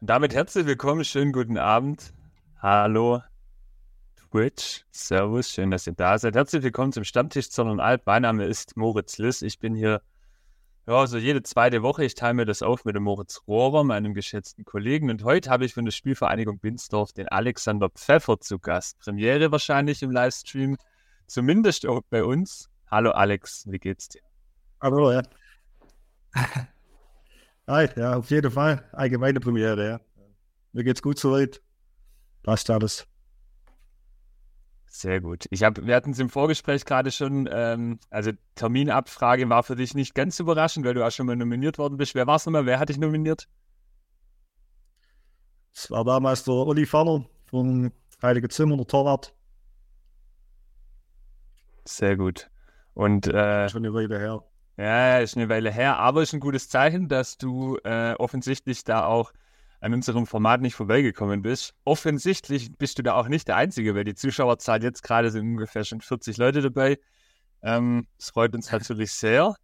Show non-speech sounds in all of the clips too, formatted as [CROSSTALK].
Und damit herzlich willkommen, schönen guten Abend. Hallo Twitch, Servus, schön, dass ihr da seid. Herzlich willkommen zum Stammtisch Zorn und Alp. Mein Name ist Moritz Liss. Ich bin hier ja, so jede zweite Woche. Ich teile mir das auf mit dem Moritz Rohrer, meinem geschätzten Kollegen. Und heute habe ich von der Spielvereinigung Binsdorf den Alexander Pfeffer zu Gast. Premiere wahrscheinlich im Livestream, zumindest auch bei uns. Hallo Alex, wie geht's dir? Hallo, ja. [LAUGHS] Hi, ja, auf jeden Fall. Allgemeine Premiere, ja. Mir geht's gut soweit. Passt alles. Sehr gut. Ich habe, wir hatten es im Vorgespräch gerade schon, ähm, also Terminabfrage war für dich nicht ganz überraschend, weil du auch schon mal nominiert worden bist. Wer war es nochmal? Wer hat dich nominiert? Es war damals der Uli Fanner von Heilige Zimmer, der Torwart. Sehr gut. Und äh, schon eine Weile her. Ja, ist eine Weile her, aber ist ein gutes Zeichen, dass du äh, offensichtlich da auch an unserem Format nicht vorbeigekommen bist. Offensichtlich bist du da auch nicht der Einzige, weil die Zuschauerzahl jetzt gerade sind ungefähr schon 40 Leute dabei. Ähm, das freut uns natürlich sehr.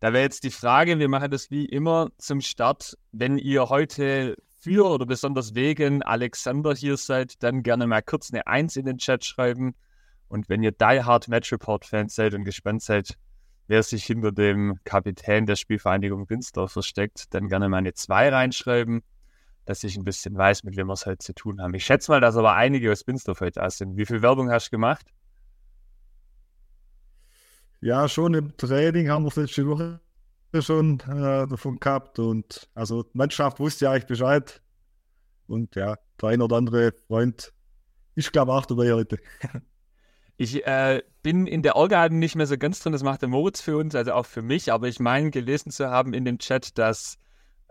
Da wäre jetzt die Frage, wir machen das wie immer zum Start. Wenn ihr heute für oder besonders wegen Alexander hier seid, dann gerne mal kurz eine Eins in den Chat schreiben. Und wenn ihr Die Hard Match Report Fans seid und gespannt seid, wer sich hinter dem Kapitän der Spielvereinigung Winsdorf versteckt, dann gerne mal eine 2 reinschreiben, dass ich ein bisschen weiß, mit wem wir es heute zu tun haben. Ich schätze mal, dass aber einige aus Winsdorf heute da sind. Wie viel Werbung hast du gemacht? Ja, schon im Training haben wir es letzte Woche schon äh, davon gehabt und also die Mannschaft wusste ja eigentlich Bescheid und ja, der ein oder andere Freund ist glaube auch dabei heute. [LAUGHS] Ich äh, bin in der Orga nicht mehr so ganz drin, das macht der Moritz für uns, also auch für mich, aber ich meine gelesen zu haben in dem Chat, dass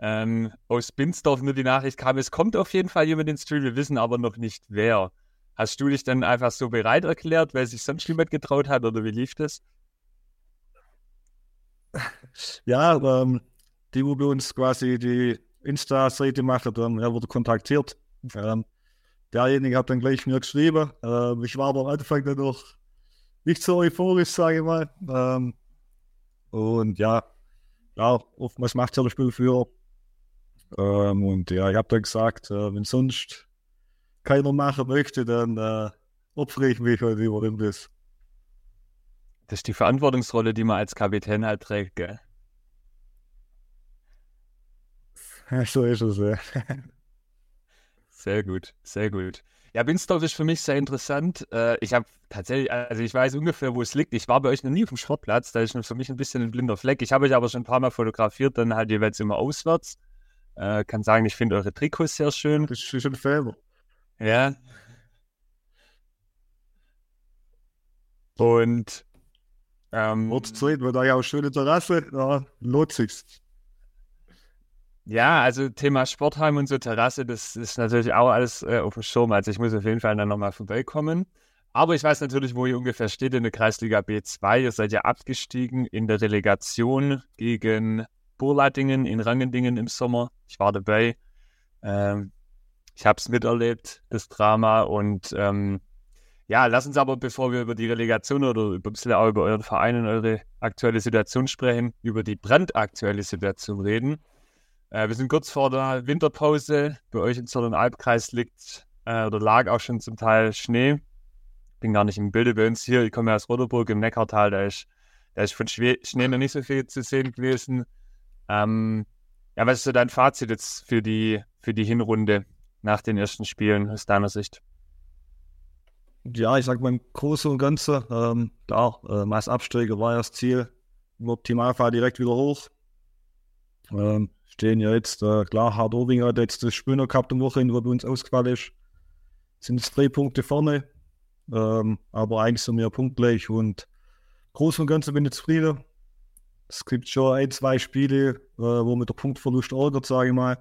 ähm, aus Binsdorf nur die Nachricht kam, es kommt auf jeden Fall jemand ins Stream, wir wissen aber noch nicht wer. Hast du dich dann einfach so bereit erklärt, weil sich sonst niemand getraut hat oder wie lief das? Ja, ähm, die, wo bei uns quasi die Insta-Seite macht, ähm, er wurde kontaktiert. Ähm, derjenige hat dann gleich mir geschrieben. Ähm, ich war aber am Anfang dann noch nicht so euphorisch, sage ich mal. Ähm, und ja, ja, oftmals macht ja der Spielführer. Ähm, und ja, ich habe dann gesagt, äh, wenn sonst keiner machen möchte, dann äh, opfere ich mich halt über das. Das ist die Verantwortungsrolle, die man als Kapitän halt trägt, gell? [LAUGHS] so ist es, ja. [LAUGHS] Sehr gut, sehr gut. Ja, Binsdorf ist für mich sehr interessant. Äh, ich habe tatsächlich, also ich weiß ungefähr, wo es liegt. Ich war bei euch noch nie auf dem Sportplatz, da ist für mich ein bisschen ein blinder Fleck. Ich habe euch aber schon ein paar Mal fotografiert, dann halt jeweils immer auswärts. Äh, kann sagen, ich finde eure Trikots sehr schön. Das ist schon Fäber. Ja. Und ähm, Wird Zeit, weil da ja auch schöne Terrasse, da lohnt sich's. Ja, also Thema Sportheim und so Terrasse, das ist natürlich auch alles äh, auf dem Schirm. Also ich muss auf jeden Fall dann nochmal vorbeikommen. Aber ich weiß natürlich, wo ihr ungefähr steht in der Kreisliga B2. Ihr seid ja abgestiegen in der Relegation gegen Burladingen in Rangendingen im Sommer. Ich war dabei. Ähm, ich habe es miterlebt, das Drama. Und ähm, ja, lass uns aber, bevor wir über die Relegation oder über, ein bisschen auch über euren Verein und eure aktuelle Situation sprechen, über die brandaktuelle Situation reden. Äh, wir sind kurz vor der Winterpause. Bei euch im Zollernalbkreis liegt äh, oder lag auch schon zum Teil Schnee. Bin gar nicht im Bilde bei uns hier. Ich komme aus Roderburg im Neckartal. Da ist, da ist von Schnee noch nicht so viel zu sehen gewesen. Ähm, ja, was ist so dein Fazit jetzt für die, für die Hinrunde nach den ersten Spielen aus deiner Sicht? Ja, ich sag mal im Großen und Ganzen, ähm, klar, äh, als Absteiger war ja das Ziel. Im Optimalfall direkt wieder hoch. Ähm, stehen ja jetzt, äh, klar, Hard Oving hat jetzt das Spiel noch gehabt am Wochenende, wo bei uns ausgefallen ist. Sind jetzt drei Punkte vorne, ähm, aber eigentlich sind wir punktgleich und groß und ganzen bin ich zufrieden. Es gibt schon ein, zwei Spiele, äh, wo mit der Punktverlust ärgert, sage ich mal.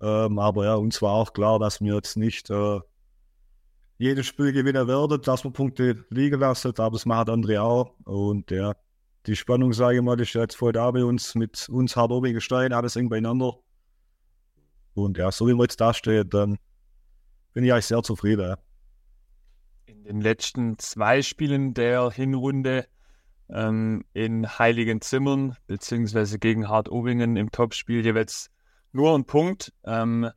Ähm, aber ja, uns war auch klar, dass wir jetzt nicht äh, jedes Spiel gewinnen werden, dass wir Punkte liegen lassen, aber das machen andere auch. Und ja, die Spannung, sage ich mal, ist jetzt voll da bei uns, mit uns hart oben Stein, alles eng beieinander. Und ja, so wie wir jetzt da stehen, dann bin ich eigentlich sehr zufrieden. Ja. In den letzten zwei Spielen der Hinrunde ähm, in Heiligen Zimmern, beziehungsweise gegen Hart Obingen im Topspiel jeweils nur ein Punkt. Ähm,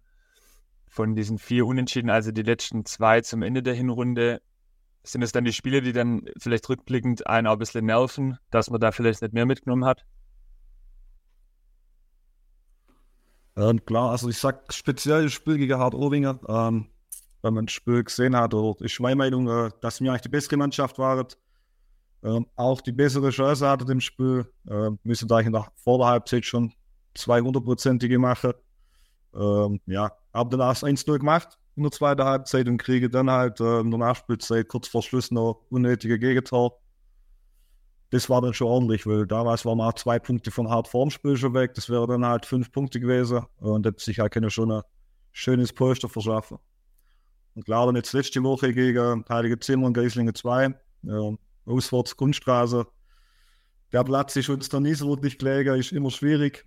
von diesen vier Unentschieden, also die letzten zwei zum Ende der Hinrunde, sind es dann die Spiele, die dann vielleicht rückblickend einen auch ein bisschen nerven, dass man da vielleicht nicht mehr mitgenommen hat? Ähm, klar, also ich sag speziell das Spiel gegen Hart Owinger, ähm, wenn man das Spiel gesehen hat, oder ist meine Meinung, äh, dass wir eigentlich die bessere Mannschaft waren, ähm, auch die bessere Chance hatte im Spiel, äh, müssen da in der, Halbzeit schon 200-prozentige machen. Ähm, ja, habe dann das 1-0 gemacht in der zweiten Halbzeit und kriege dann halt äh, in der Nachspielzeit kurz vor Schluss noch unnötige Gegentor. Das war dann schon ordentlich, weil damals waren auch zwei Punkte von hart vorm Spiel schon weg. Das wäre dann halt fünf Punkte gewesen und hätte sich halt schon ein schönes Polster verschaffen. Und klar, dann jetzt letzte Woche gegen Heilige Zimmer und Geislingen 2, äh, auswärts Kunststraße. Der Platz ist uns da nie so wirklich gelegen, ist immer schwierig.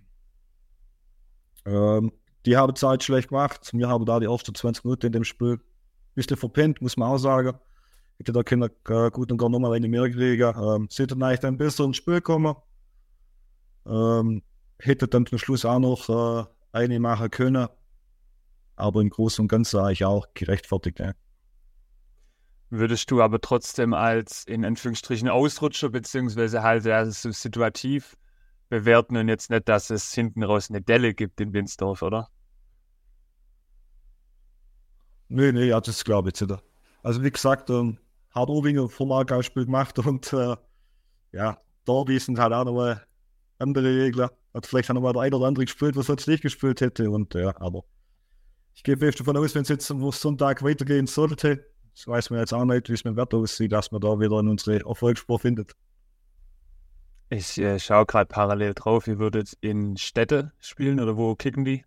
Ähm, die haben Zeit schlecht gemacht. Wir haben da die ersten 20 Minuten in dem Spiel ein bisschen verpennt, muss man auch sagen. Hätte da können äh, gut und gar nochmal eine mehr kriegen. Ähm, sind dann eigentlich dann besser ins Spiel gekommen. Ähm, hätte dann zum Schluss auch noch äh, eine machen können. Aber im Großen und Ganzen eigentlich auch gerechtfertigt. Ja. Würdest du aber trotzdem als in Anführungsstrichen Ausrutscher, beziehungsweise halt ja, so situativ bewerten und jetzt nicht, dass es hinten raus eine Delle gibt in Winsdorf, oder? Nee, nee, ja, das glaube ich nicht. Also wie gesagt, ähm, hat Owinger vom Spiel gemacht [LAUGHS] und äh, ja, Derby sind halt auch nochmal andere Regler. Hat vielleicht auch nochmal der eine oder andere gespielt, was sonst nicht gespielt hätte. Und ja, aber ich gehe fest davon aus, wenn es jetzt am Sonntag weitergehen sollte, das weiß man jetzt auch nicht, wie es mit dem Wetter aussieht, dass man da wieder in unsere Erfolgsspur findet. Ich äh, schaue gerade parallel drauf, ihr würdet in Städte spielen oder wo kicken die?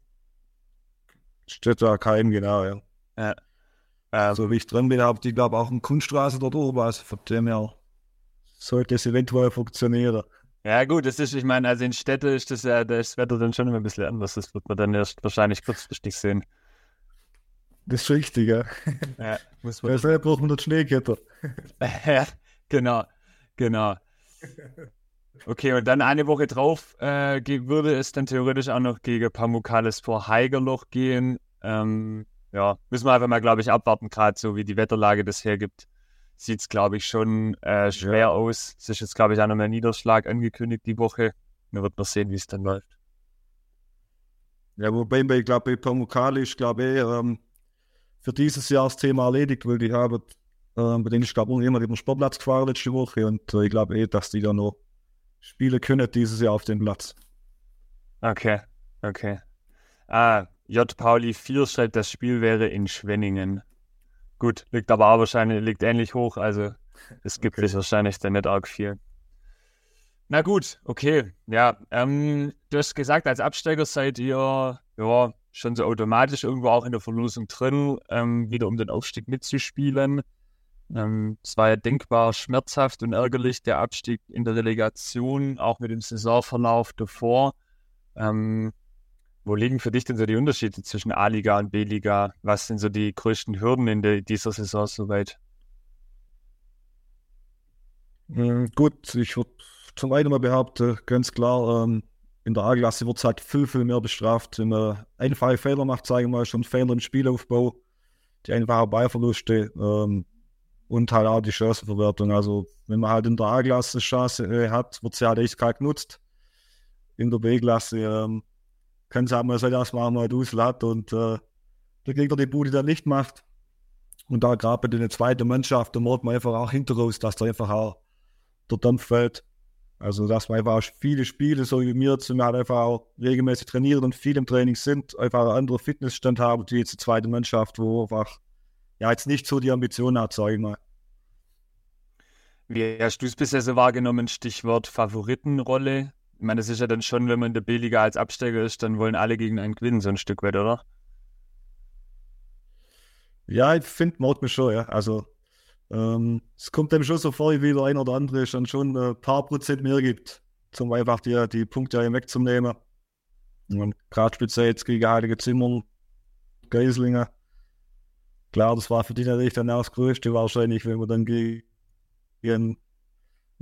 Städte AKM, genau, ja. Ja. Ähm, so wie ich drin bin, habt ihr, glaube auch eine Kunststraße dort oben, also von dem her sollte es eventuell funktionieren. Ja, gut, das ist, ich meine, also in Städte ist das ja das Wetter dann schon immer ein bisschen anders. Das wird man dann erst wahrscheinlich kurzfristig sehen. Das ist richtig, ja. ja [LAUGHS] muss man. Deshalb braucht man den Schneeketter. [LAUGHS] ja, genau, genau. Okay, und dann eine Woche drauf äh, würde es dann theoretisch auch noch gegen Pamukales vor Heigerloch gehen. Ähm, ja, müssen wir einfach mal, glaube ich, abwarten, gerade so wie die Wetterlage das hergibt. Sieht es, glaube ich, schon äh, schwer ja. aus. Es ist jetzt, glaube ich, auch noch mehr Niederschlag angekündigt die Woche. Wir wird noch sehen, wie es dann läuft. Ja, wobei, ich glaube, bei Pamukale ist, glaube ich, ähm, für dieses Jahr das Thema erledigt, weil die haben, ähm, bei denen ist, glaube ich, jemand über den Sportplatz gefahren letzte Woche und äh, ich glaube eh, dass die da noch spielen können dieses Jahr auf dem Platz. Okay, okay. Ah, J. Pauli 4 schreibt, das Spiel wäre in Schwenningen. Gut, liegt aber auch wahrscheinlich, liegt ähnlich hoch, also es gibt okay. sich wahrscheinlich dann nicht arg viel. Na gut, okay. Ja, ähm, du hast gesagt, als Absteiger seid ihr ja schon so automatisch irgendwo auch in der Verlosung drin, ähm, wieder um den Aufstieg mitzuspielen. Ähm, es war ja denkbar schmerzhaft und ärgerlich, der Abstieg in der Relegation, auch mit dem Saisonverlauf davor. Ähm, wo liegen für dich denn so die Unterschiede zwischen A-Liga und B-Liga? Was sind so die größten Hürden in dieser Saison soweit? Mhm, gut, ich würde zum einen mal behaupten, ganz klar, ähm, in der A-Klasse wird es halt viel, viel mehr bestraft. Wenn man einfache Fehler macht, sagen wir mal, schon Fehler im Spielaufbau, die einfachen Ballverluste, ähm, und halt auch die Chancenverwertung. Also wenn man halt in der A-Klasse Chance äh, hat, wird sie halt echt kalt genutzt. In der B-Klasse ähm, kann es auch mal sein, dass man mal Dusel hat und äh, der Gegner die Bude dann nicht macht. Und da gerade bei der zweiten Mannschaft, da merkt man einfach auch hinterher, dass da einfach auch der Dampf fällt. Also, dass man einfach auch viele Spiele, so wie mir, zum halt einfach auch regelmäßig trainieren und viel im Training sind, einfach einen anderen Fitnessstand haben, wie jetzt die zweite Mannschaft, wo einfach ja jetzt nicht so die Ambitionen hat, sage ich mal. Wie hast du es bisher so wahrgenommen? Stichwort Favoritenrolle. Ich meine, das ist ja dann schon, wenn man in der B-Liga als Absteiger ist, dann wollen alle gegen einen gewinnen, so ein Stück weit, oder? Ja, ich finde, man mich schon, ja. Also, ähm, es kommt dem schon so vor, wie der ein oder andere schon schon ein paar Prozent mehr gibt, um einfach die, die Punkte wegzunehmen. Und gerade speziell jetzt gegen Heilige Zimmern, Geislinger, Klar, das war für die natürlich dann auch das Größte wahrscheinlich, wenn man dann gegen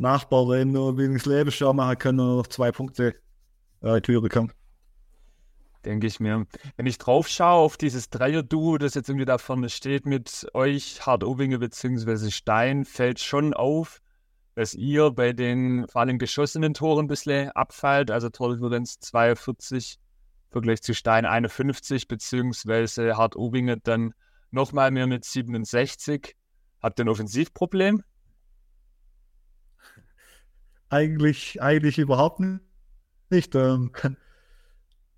Nachbar dann nur wegen des machen können und noch zwei Punkte äh, Türe kommen. denke ich mir. Wenn ich drauf schaue auf dieses Dreier-Duo, das jetzt irgendwie da vorne steht mit euch, Hart Ovinge bzw. Stein, fällt schon auf, dass ihr bei den vor allem geschossenen Toren ein bisschen abfällt. Also Tordifferenz 42 im Vergleich zu Stein 51, beziehungsweise Hart Ovinge dann nochmal mehr mit 67. Habt ihr ein Offensivproblem? Eigentlich, eigentlich überhaupt nicht. Ähm,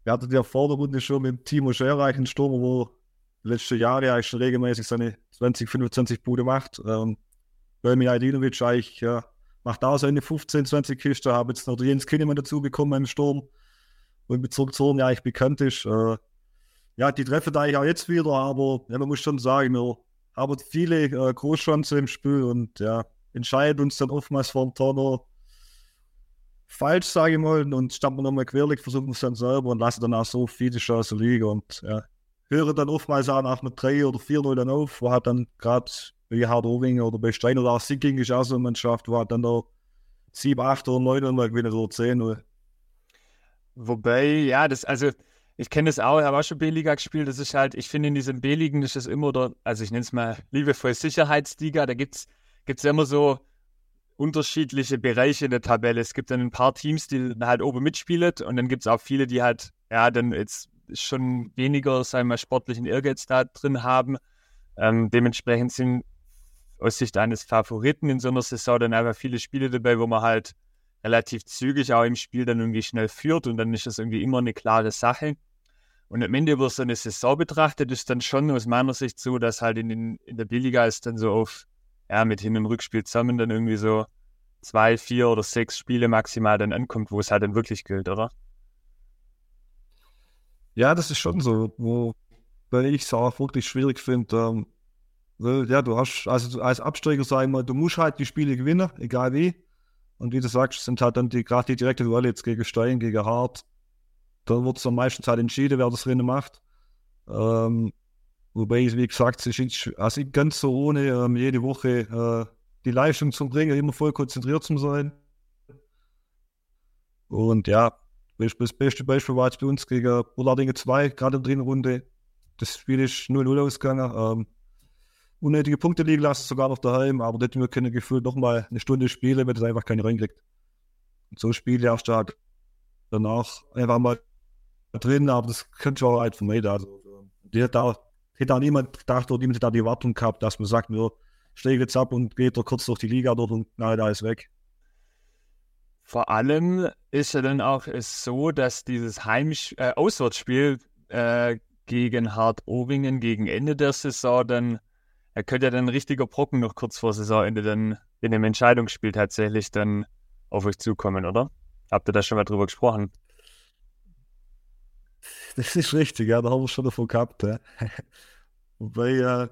wir hatten ja vor der Runde schon mit Timo Scherreich einen Sturm, wo letzte Jahre eigentlich schon regelmäßig seine 20, 25 Bude macht. Ähm, Bölmi Ajdinovic eigentlich ja, macht da seine 15, 20 Kiste, habe jetzt noch Jens Kinnemann dazu bekommen im Sturm, wo in Bezug zu ja eigentlich bekannt ist. Äh, ja, die treffen da eigentlich auch jetzt wieder, aber ja, man muss schon sagen, wir haben viele äh, Großchancen im Spiel und ja, entscheiden uns dann oftmals vor dem Tor falsch, sage ich mal, und stammen wir nochmal querlich, versuchen es dann selber und lassen dann auch so viele Chancen liegen und ja, hören dann oftmals auch nach mit 3 oder 4-0 dann auf, wo hat dann gerade bei Hard Ovinger oder bei Stein oder auch Sicking ist auch so eine Mannschaft, wo hat dann da 7, 8 oder 9 mal gewinnen oder 10-0. Wobei, ja, das, also ich kenne das auch, ich habe auch schon B-Liga gespielt. Das ist halt, ich finde, in diesen B-Ligen ist das immer der, also ich nenne es mal liebevoll Sicherheitsliga. Da gibt es immer so unterschiedliche Bereiche in der Tabelle. Es gibt dann ein paar Teams, die halt oben mitspielen und dann gibt es auch viele, die halt, ja, dann jetzt schon weniger, sagen wir sportlichen Ehrgeiz da drin haben. Ähm, dementsprechend sind aus Sicht eines Favoriten in so einer Saison dann einfach viele Spiele dabei, wo man halt relativ zügig auch im Spiel dann irgendwie schnell führt und dann ist das irgendwie immer eine klare Sache. Und am Ende über so eine Saison betrachtet ist dann schon aus meiner Sicht so, dass halt in, den, in der B-Liga ist dann so auf, ja, mit Hin- und Rückspiel zusammen dann irgendwie so zwei, vier oder sechs Spiele maximal dann ankommt, wo es halt dann wirklich gilt, oder? Ja, das ist schon so, wo weil ich es auch wirklich schwierig finde. Ähm, ja, du hast, also als Absteiger, sag ich mal, du musst halt die Spiele gewinnen, egal wie. Und wie du sagst, sind halt dann die, gerade die direkte Duelle jetzt gegen Stein, gegen Hart. Da wird es am meisten halt entschieden, wer das Rennen macht. Ähm, wobei, wie gesagt, es ist also ganz so ohne ähm, jede Woche äh, die Leistung zu bringen, immer voll konzentriert zu sein. Und ja, das beste Beispiel war jetzt bei uns gegen Bullardinge 2, gerade in der dritten Runde. Das Spiel ist 0-0 ausgegangen. Ähm, unnötige Punkte liegen lassen, sogar noch daheim, aber da hätten wir können gefühlt noch mal eine Stunde spielen, wenn das einfach keine reinkriegt. Und so Spiele erst halt danach einfach mal drin, aber das könnte auch halt vermeiden. Also, hat da, hätte auch niemand gedacht oder niemand hat da die Erwartung gehabt, dass man sagt, wir steigen jetzt ab und geht da kurz durch die Liga dort und na, da ist weg. Vor allem ist ja dann auch so, dass dieses Heimsch äh, Auswärtsspiel äh, gegen Hart Owingen gegen Ende der Saison dann er könnte ja dann ein richtiger Brocken noch kurz vor Saisonende dann in dem Entscheidungsspiel tatsächlich dann auf euch zukommen, oder? Habt ihr da schon mal drüber gesprochen? [LAUGHS] Das ist richtig, ja, da haben wir schon davon gehabt. Ja. [LAUGHS] Wobei, äh,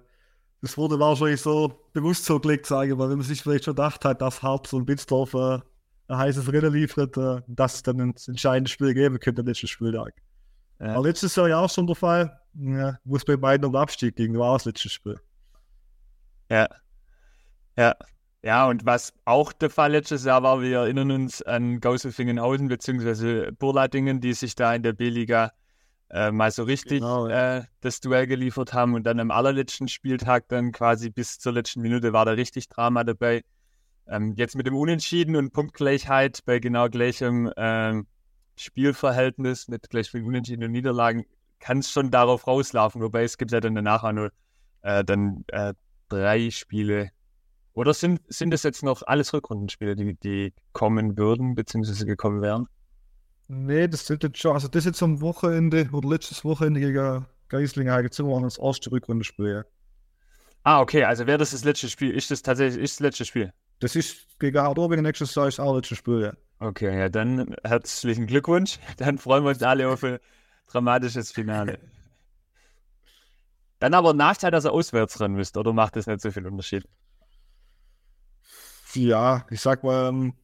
das wurde wahrscheinlich so bewusst so gelegt, sage ich mal, wenn man sich vielleicht schon gedacht hat, dass Harz und Bitzdorf äh, ein heißes Rennen liefert, äh, dass es dann ein entscheidendes Spiel geben könnte, letzten Spieltag. Ja. Aber letztes Jahr ja auch schon der Fall, ja, wo es bei beiden um Abstieg ging, war das letzte Spiel. Ja. Ja. Ja, und was auch der Fall letztes Jahr war, wir erinnern uns an Gauselfingenhausen bzw. Burladingen, die sich da in der B-Liga äh, mal so richtig genau, ja. äh, das Duell geliefert haben und dann am allerletzten Spieltag dann quasi bis zur letzten Minute war da richtig Drama dabei. Ähm, jetzt mit dem Unentschieden und Punktgleichheit bei genau gleichem äh, Spielverhältnis mit gleich vielen Unentschieden und Niederlagen kann es schon darauf rauslaufen, wobei es gibt ja dann danach auch nur äh, dann äh, drei Spiele. Oder sind, sind das jetzt noch alles Rückrundenspiele, die, die kommen würden, beziehungsweise gekommen wären? Nee, das sind jetzt schon, also das jetzt am Wochenende oder letztes Wochenende gegen Geisling Heigezow waren das erste Rückrundenspiel. Ah, okay, also wäre das das letzte Spiel? Ist das tatsächlich ist das letzte Spiel? Das ist gegen Hardorbigen nächstes Jahr ist auch das letzte Spiel, ja. Okay, ja, dann herzlichen Glückwunsch. [LAUGHS] Dann freuen wir uns alle auf ein dramatisches Finale. Dann aber Nachteil, dass er auswärts rennen müsste, oder macht das nicht so viel Unterschied? Ja, ich sag mal, ähm,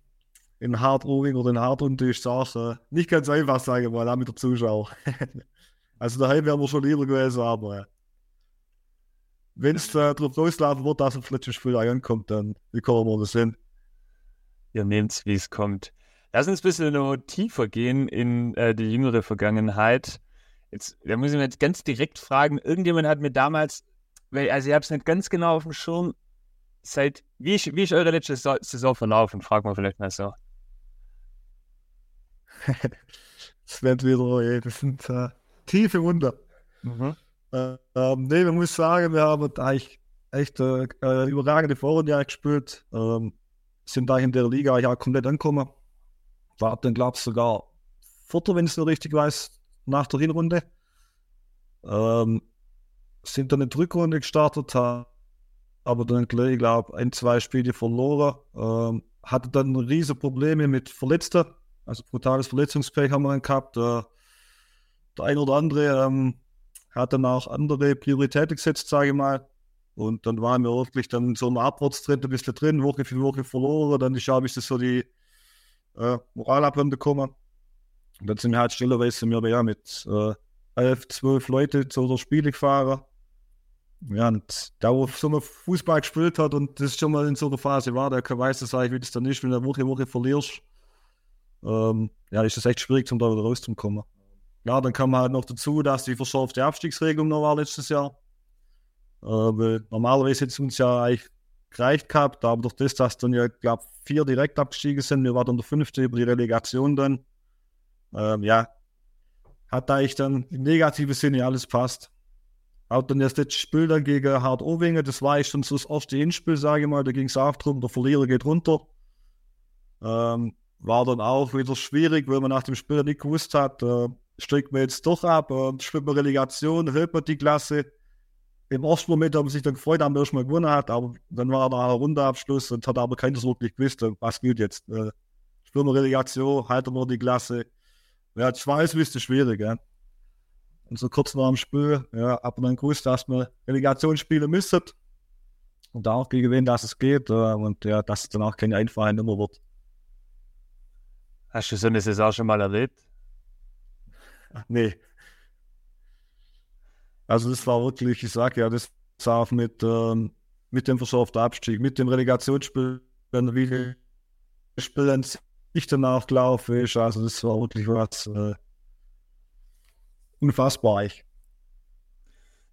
in Hardroving oder in Hardrunde ist es auch äh, nicht ganz einfach, sage ich mal, auch mit der Zuschauer. [LAUGHS] also daheim wären wir schon lieber gewesen, aber äh, wenn es äh, drauf loslaufen wird, dass ein letztes Spiel ankommt, dann wie kommen wir das hin? Ihr nehmt es, wie es kommt. Lass uns ein bisschen noch tiefer gehen in äh, die jüngere Vergangenheit. jetzt, da muss ich mir ganz direkt fragen, irgendjemand hat mir damals, weil, also ich habe es nicht ganz genau auf dem Schirm, seit, wie ist, wie ist eure letzte Saison verlaufen? Fragen wir vielleicht mal so. Das wird wieder, das sind äh, tiefe Wunder. Mhm. Äh, ähm, nee, man muss sagen, wir haben eigentlich echt äh, äh, überragende Vorrunde gespielt. Ähm, sind da in der Liga ja komplett angekommen. War dann, glaube ich, sogar Vierter, wenn ich es noch richtig weiß, nach der Hinrunde. Ähm, sind dann in die Rückrunde gestartet, aber dann gleich, ich glaube, ein, zwei Spiele verloren. Ähm, hatte dann riesige Probleme mit Verletzten. Also brutales Verletzungspech haben wir dann gehabt. Äh, der ein oder andere ähm, hat dann auch andere Prioritäten gesetzt, sage ich mal. Und dann waren wir wirklich dann so ein Abwärtstrend ein bisschen drin, Woche für Woche verloren. Dann ist, habe ich so die äh, Moralabrunde gekommen. Und dann sind wir halt stillerweise wir ja, mit äh, elf, zwölf Leute zu der Spiele gefahren. Ja, und da, wo so mal Fußball gespielt hat und das schon mal in so einer Phase war, der weiß das eigentlich, wie das dann ist, wenn du Woche Woche verlierst. Ähm, ja, ist es echt schwierig, um da wieder rauszukommen. Ja, dann kam halt noch dazu, dass die verschärfte Abstiegsregelung noch war letztes Jahr. Äh, normalerweise hätte es uns ja eigentlich gereicht gehabt, aber durch das, dass dann ja, glaube vier direkt abgestiegen sind, wir waren dann der fünfte über die Relegation dann. Ähm, ja, hat eigentlich dann im negativen Sinne alles passt. Auch dann das letzte Spiel dann gegen Hart Owingen, das war ich schon so das erste Hinspiel, sage ich mal, da ging es auch darum, der Verlierer geht runter. Ähm, war dann auch wieder schwierig, weil man nach dem Spiel nicht gewusst hat, äh, steigt man jetzt doch ab, äh, spielt man Relegation, hält man die Klasse. Im ersten Moment haben sich dann gefreut, haben wir erstmal gewonnen hat, aber dann war da ein Rundeabschluss und hat aber keiner so wirklich gewusst, äh, was gilt jetzt. Äh, spielen wir Relegation, halten wir die Klasse. Ja, das war alles ein bisschen schwierig, ja. Und so kurz nach dem Spiel, ja, aber dann gewusst, dass wir Relegation spielen müssen. Und auch gegen wen dass es geht. Äh, und ja, dass es dann auch keine einfache Nummer wird. Hast du so eine Saison schon mal erlebt? Nee. Also das war wirklich, ich sage ja, das war mit, ähm, mit dem verschärften Abstieg, mit dem Relegationsspiel, wenn wie Spielen nicht danach gelaufen ist. Also das war wirklich was äh, unfassbar. Ich.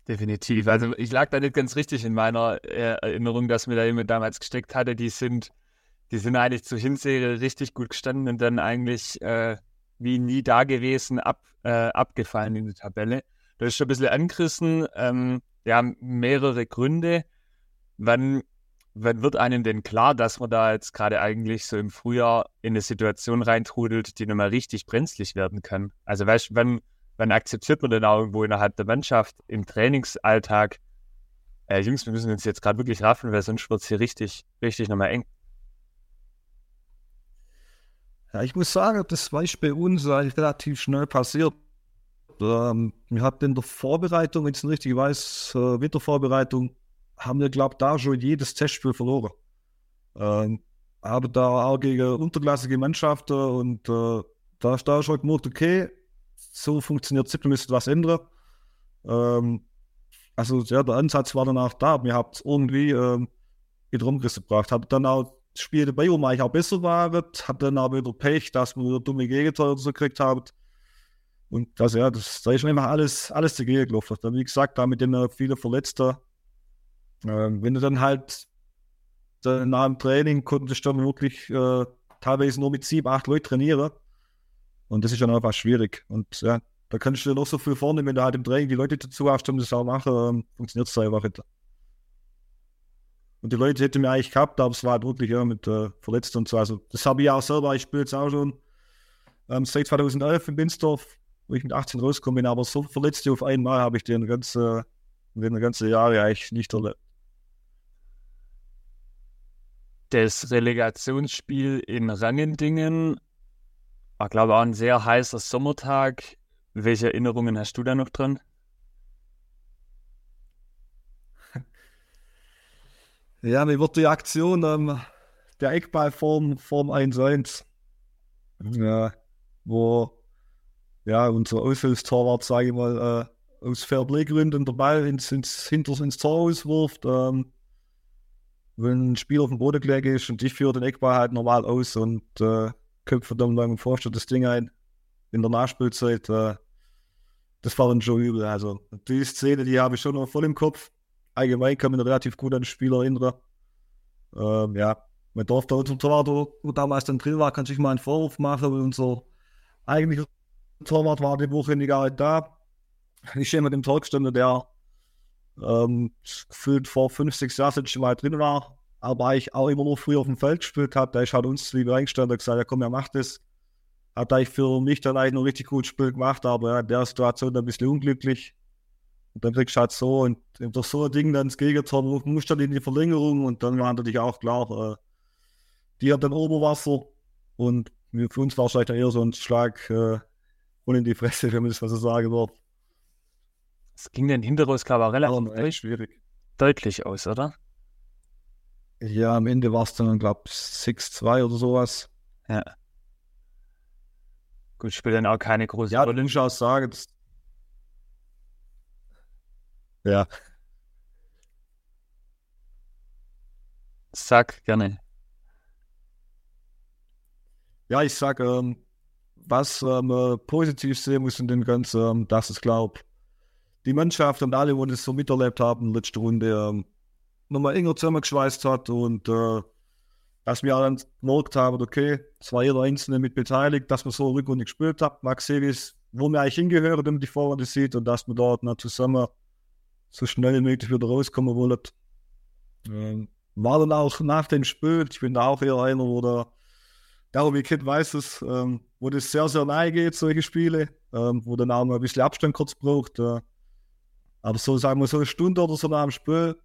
Definitiv. Also ich lag da nicht ganz richtig in meiner äh, Erinnerung, dass mir da jemand damals gesteckt hatte. Die sind, die sind eigentlich zur Hinserie richtig gut gestanden und dann eigentlich äh, wie nie da gewesen, ab, äh, abgefallen in die Tabelle. Da ist schon ein bisschen angerissen. Ähm, wir haben mehrere Gründe. Wann, wann wird einem denn klar, dass man da jetzt gerade eigentlich so im Frühjahr in eine Situation reintrudelt, die nochmal richtig brenzlig werden kann? Also weißt du, wann, wann akzeptiert man denn auch irgendwo innerhalb der Mannschaft im Trainingsalltag, äh, Jungs, wir müssen uns jetzt gerade wirklich raffen, weil sonst wird es hier richtig, richtig nochmal eng. Ja, ich muss sagen, das war bei uns relativ schnell passiert. Ähm, wir hatten in der Vorbereitung, wenn ich es richtig weiß, äh, Wintervorbereitung, haben wir, glaube ich, da schon jedes Testspiel verloren. Ähm, aber da auch gegen unterklassige Mannschaften und äh, da ist da schon gemerkt, okay, so funktioniert es, wir müssen was ändern. Ähm, also ja, der Ansatz war dann auch da. Wir haben es irgendwie ähm, wieder umgerissen gebracht. Hat dann auch Spiele wo man eigentlich auch besser war, hat dann aber wieder Pech, dass man wieder dumme Gegenteil oder so gekriegt hat. Und das, ja, das, da ist einfach alles, alles dagegen gelaufen. Dann, wie gesagt, da mit den vielen Verletzten, äh, wenn du dann halt dann nach dem Training konntest du dann wirklich äh, teilweise nur mit sieben, acht Leuten trainieren. Und das ist dann einfach schwierig. Und ja, da kannst du noch so viel vornehmen, wenn du halt im Training die Leute dazu hast, um das auch machen, ähm, funktioniert es einfach nicht. Und die Leute hätten mir eigentlich gehabt, aber es war halt wirklich ja, mit äh, Verletzten und so. Also, das habe ich auch selber, ich spiele jetzt auch schon ähm, seit 2011 in Binsdorf, wo ich mit 18 rausgekommen bin, aber so Verletzte auf einmal habe ich den ganzen, den ganzen Jahre eigentlich nicht erlebt. Das Relegationsspiel in Rangendingen war, glaube ich, auch ein sehr heißer Sommertag. Welche Erinnerungen hast du da noch dran? Ja, mir wird die Aktion ähm, der Eckball Form, Form 1-1, ja, wo ja, unser Aushilfstorwart, sage ich mal, äh, aus Fairplay-Gründen der Ball ins, ins, hinter, ins Tor auswirft. Ähm, wenn ein Spieler auf dem Boden gelegt ist und ich führe den Eckball halt normal aus und äh, köpfe dann beim Vorstand das Ding ein in der Nachspielzeit. Äh, das war dann schon übel. Also die Szene, die habe ich schon noch voll im Kopf. Allgemein kann man relativ gut an das Spiel erinnern. Ähm, ja, man durfte unser Torwart, wo damals dann drin war, kann sich mal einen Vorwurf machen, weil unser eigentlicher Torwart war die Woche nicht gar nicht da. Ich stehe mit dem Tor gestanden, der ähm, gefühlt vor fünf, sechs Jahren schon mal drin war, aber ich auch immer noch früher auf dem Feld gespielt habe. Da ist halt uns lieber eingestanden und gesagt, ja komm, er macht das. Hat eigentlich für mich dann eigentlich noch richtig gut Spiel gemacht, aber ja, in der Situation ein bisschen unglücklich. Und dann kriegst du halt so und durch so ein Ding dann ins Gegentor, musst dann in die Verlängerung und dann war natürlich auch klar, äh, die hat dann Oberwasser und für uns war es vielleicht eher so ein Schlag äh, und in die Fresse, [LAUGHS] wenn man das mal so sagen wird. Es ging dann hinter uns, glaube ich, auch relativ ja, schwierig. deutlich aus, oder? Ja, am Ende war es dann, glaube ich, 6-2 oder sowas. Ja. Gut, spielt dann auch keine große ja, Rolle. Ja, muss ich auch sagen. Das... Ja. Sag gerne. Ja, ich sag, ähm, was ähm, äh, positiv sehen muss in den ganzen, ähm, das ist, glaube die Mannschaft und alle, die das so miterlebt haben, letzte Runde, ähm, nochmal enger zusammengeschweißt hat und äh, dass wir dann gemerkt haben, okay, es war jeder Einzelne mit beteiligt, dass man so Rückrunde gespielt hat. Max Sevis, wo wir eigentlich hingehören, wenn man die Vorrunde sieht und dass wir dort noch zusammen so schnell wie möglich wieder rauskommen wollen. Ähm, war dann auch nach dem Spiel, ich bin da auch eher einer, wo der, wie Kind weiß es, ähm, wo das sehr, sehr nahe geht, solche Spiele, ähm, wo dann auch mal ein bisschen Abstand kurz braucht. Äh, aber so, sagen wir, so eine Stunde oder so nach dem Spiel